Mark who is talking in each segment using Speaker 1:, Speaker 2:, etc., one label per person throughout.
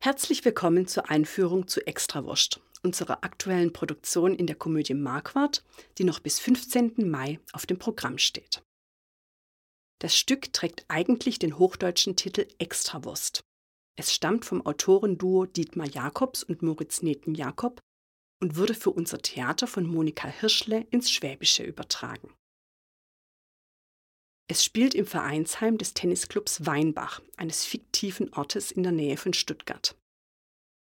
Speaker 1: Herzlich willkommen zur Einführung zu Extrawurst, unserer aktuellen Produktion in der Komödie Marquardt, die noch bis 15. Mai auf dem Programm steht. Das Stück trägt eigentlich den hochdeutschen Titel Extrawurst. Es stammt vom Autorenduo Dietmar Jakobs und Moritz Neten Jakob und wurde für unser Theater von Monika Hirschle ins Schwäbische übertragen. Es spielt im Vereinsheim des Tennisclubs Weinbach, eines fiktiven Ortes in der Nähe von Stuttgart.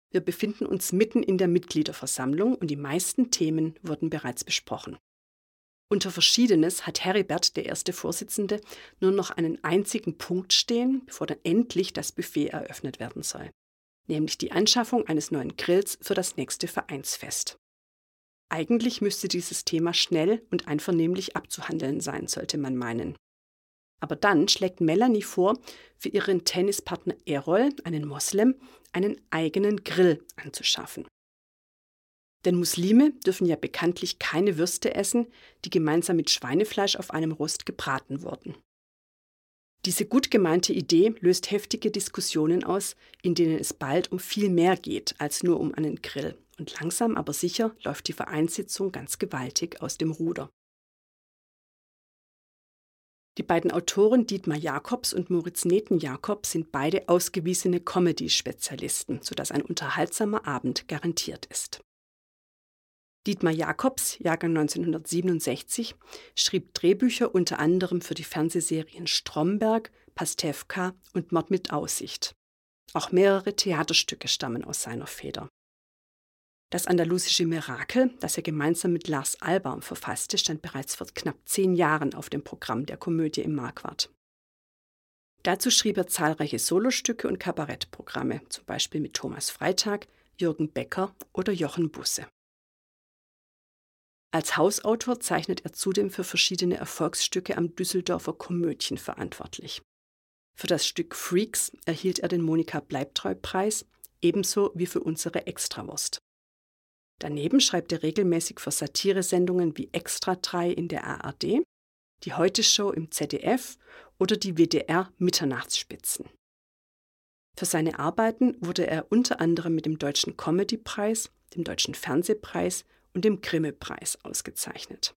Speaker 1: Wir befinden uns mitten in der Mitgliederversammlung und die meisten Themen wurden bereits besprochen. Unter Verschiedenes hat Heribert, der erste Vorsitzende, nur noch einen einzigen Punkt stehen, bevor dann endlich das Buffet eröffnet werden soll, nämlich die Anschaffung eines neuen Grills für das nächste Vereinsfest. Eigentlich müsste dieses Thema schnell und einvernehmlich abzuhandeln sein, sollte man meinen. Aber dann schlägt Melanie vor, für ihren Tennispartner Errol, einen Moslem, einen eigenen Grill anzuschaffen. Denn Muslime dürfen ja bekanntlich keine Würste essen, die gemeinsam mit Schweinefleisch auf einem Rost gebraten wurden. Diese gut gemeinte Idee löst heftige Diskussionen aus, in denen es bald um viel mehr geht als nur um einen Grill. Und langsam aber sicher läuft die Vereinssitzung ganz gewaltig aus dem Ruder. Die beiden Autoren Dietmar Jakobs und Moritz Neten Jakob sind beide ausgewiesene Comedy-Spezialisten, sodass ein unterhaltsamer Abend garantiert ist. Dietmar Jakobs, Jahrgang 1967, schrieb Drehbücher unter anderem für die Fernsehserien Stromberg, Pastewka und Mord mit Aussicht. Auch mehrere Theaterstücke stammen aus seiner Feder. Das andalusische Mirakel, das er gemeinsam mit Lars Albaum verfasste, stand bereits vor knapp zehn Jahren auf dem Programm der Komödie im Marquardt. Dazu schrieb er zahlreiche Solostücke und Kabarettprogramme, zum Beispiel mit Thomas Freitag, Jürgen Becker oder Jochen Busse. Als Hausautor zeichnet er zudem für verschiedene Erfolgsstücke am Düsseldorfer Komödien verantwortlich. Für das Stück Freaks erhielt er den Monika Bleibtreu-Preis, ebenso wie für unsere Extrawurst. Daneben schreibt er regelmäßig für Satiresendungen wie Extra 3 in der ARD, die Heute-Show im ZDF oder die WDR Mitternachtsspitzen. Für seine Arbeiten wurde er unter anderem mit dem Deutschen Comedy-Preis, dem Deutschen Fernsehpreis und dem Grimme-Preis ausgezeichnet.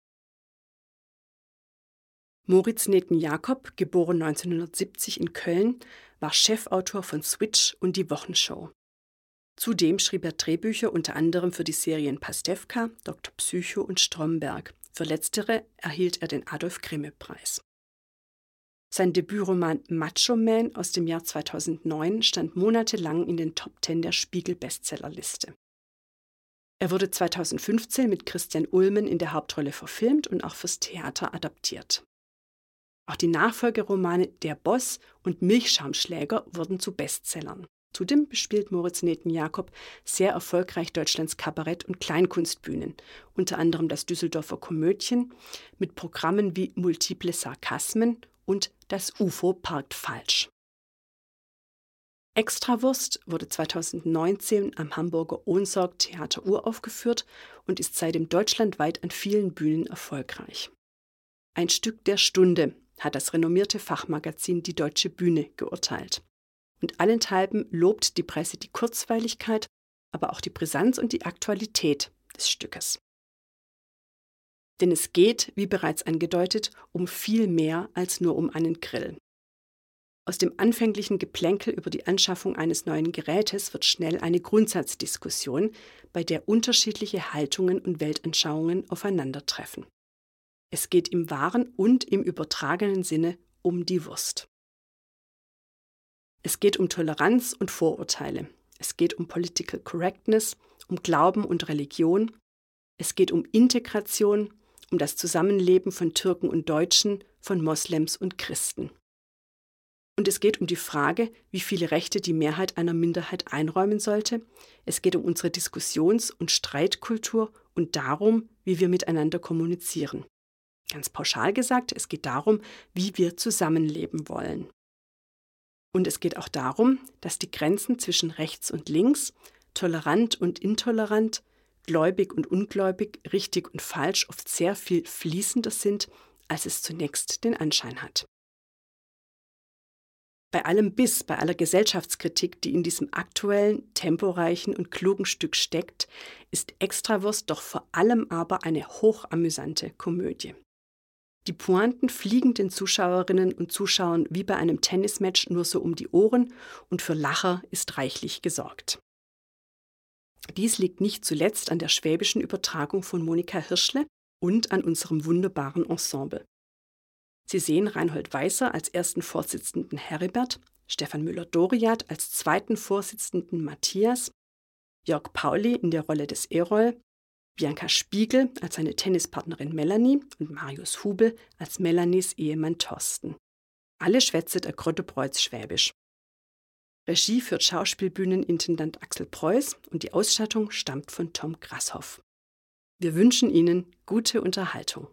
Speaker 1: Moritz Neten-Jakob, geboren 1970 in Köln, war Chefautor von Switch und die Wochenshow. Zudem schrieb er Drehbücher unter anderem für die Serien Pastewka, Dr. Psycho und Stromberg. Für letztere erhielt er den Adolf Grimme-Preis. Sein Debütroman Macho Man aus dem Jahr 2009 stand monatelang in den Top Ten der Spiegel-Bestsellerliste. Er wurde 2015 mit Christian Ulmen in der Hauptrolle verfilmt und auch fürs Theater adaptiert. Auch die Nachfolgeromane Der Boss und Milchschaumschläger wurden zu Bestsellern. Zudem bespielt Moritz Neten-Jakob sehr erfolgreich Deutschlands Kabarett- und Kleinkunstbühnen, unter anderem das Düsseldorfer Komödien mit Programmen wie Multiple Sarkasmen und Das UFO parkt falsch. Extrawurst wurde 2019 am Hamburger Ohnsorg Theater uraufgeführt und ist seitdem deutschlandweit an vielen Bühnen erfolgreich. Ein Stück der Stunde hat das renommierte Fachmagazin Die Deutsche Bühne geurteilt und allenthalben lobt die Presse die Kurzweiligkeit, aber auch die Brisanz und die Aktualität des Stückes. Denn es geht, wie bereits angedeutet, um viel mehr als nur um einen Grill. Aus dem anfänglichen Geplänkel über die Anschaffung eines neuen Gerätes wird schnell eine Grundsatzdiskussion, bei der unterschiedliche Haltungen und Weltanschauungen aufeinandertreffen. Es geht im wahren und im übertragenen Sinne um die Wurst. Es geht um Toleranz und Vorurteile. Es geht um Political Correctness, um Glauben und Religion. Es geht um Integration, um das Zusammenleben von Türken und Deutschen, von Moslems und Christen. Und es geht um die Frage, wie viele Rechte die Mehrheit einer Minderheit einräumen sollte. Es geht um unsere Diskussions- und Streitkultur und darum, wie wir miteinander kommunizieren. Ganz pauschal gesagt, es geht darum, wie wir zusammenleben wollen. Und es geht auch darum, dass die Grenzen zwischen rechts und links, tolerant und intolerant, gläubig und ungläubig, richtig und falsch oft sehr viel fließender sind, als es zunächst den Anschein hat. Bei allem Biss, bei aller Gesellschaftskritik, die in diesem aktuellen, temporeichen und klugen Stück steckt, ist Extrawurst doch vor allem aber eine hochamüsante Komödie. Die Pointen fliegen den Zuschauerinnen und Zuschauern wie bei einem Tennismatch nur so um die Ohren und für Lacher ist reichlich gesorgt. Dies liegt nicht zuletzt an der schwäbischen Übertragung von Monika Hirschle und an unserem wunderbaren Ensemble. Sie sehen Reinhold Weißer als ersten Vorsitzenden Heribert, Stefan Müller-Doriat als zweiten Vorsitzenden Matthias, Jörg Pauli in der Rolle des Erol, Bianca Spiegel als seine Tennispartnerin Melanie und Marius Hubel als Melanies Ehemann Thorsten. Alle schwätze der Grottebreuz Schwäbisch. Regie führt Schauspielbühnenintendant Axel Preuß und die Ausstattung stammt von Tom Grasshoff. Wir wünschen Ihnen gute Unterhaltung.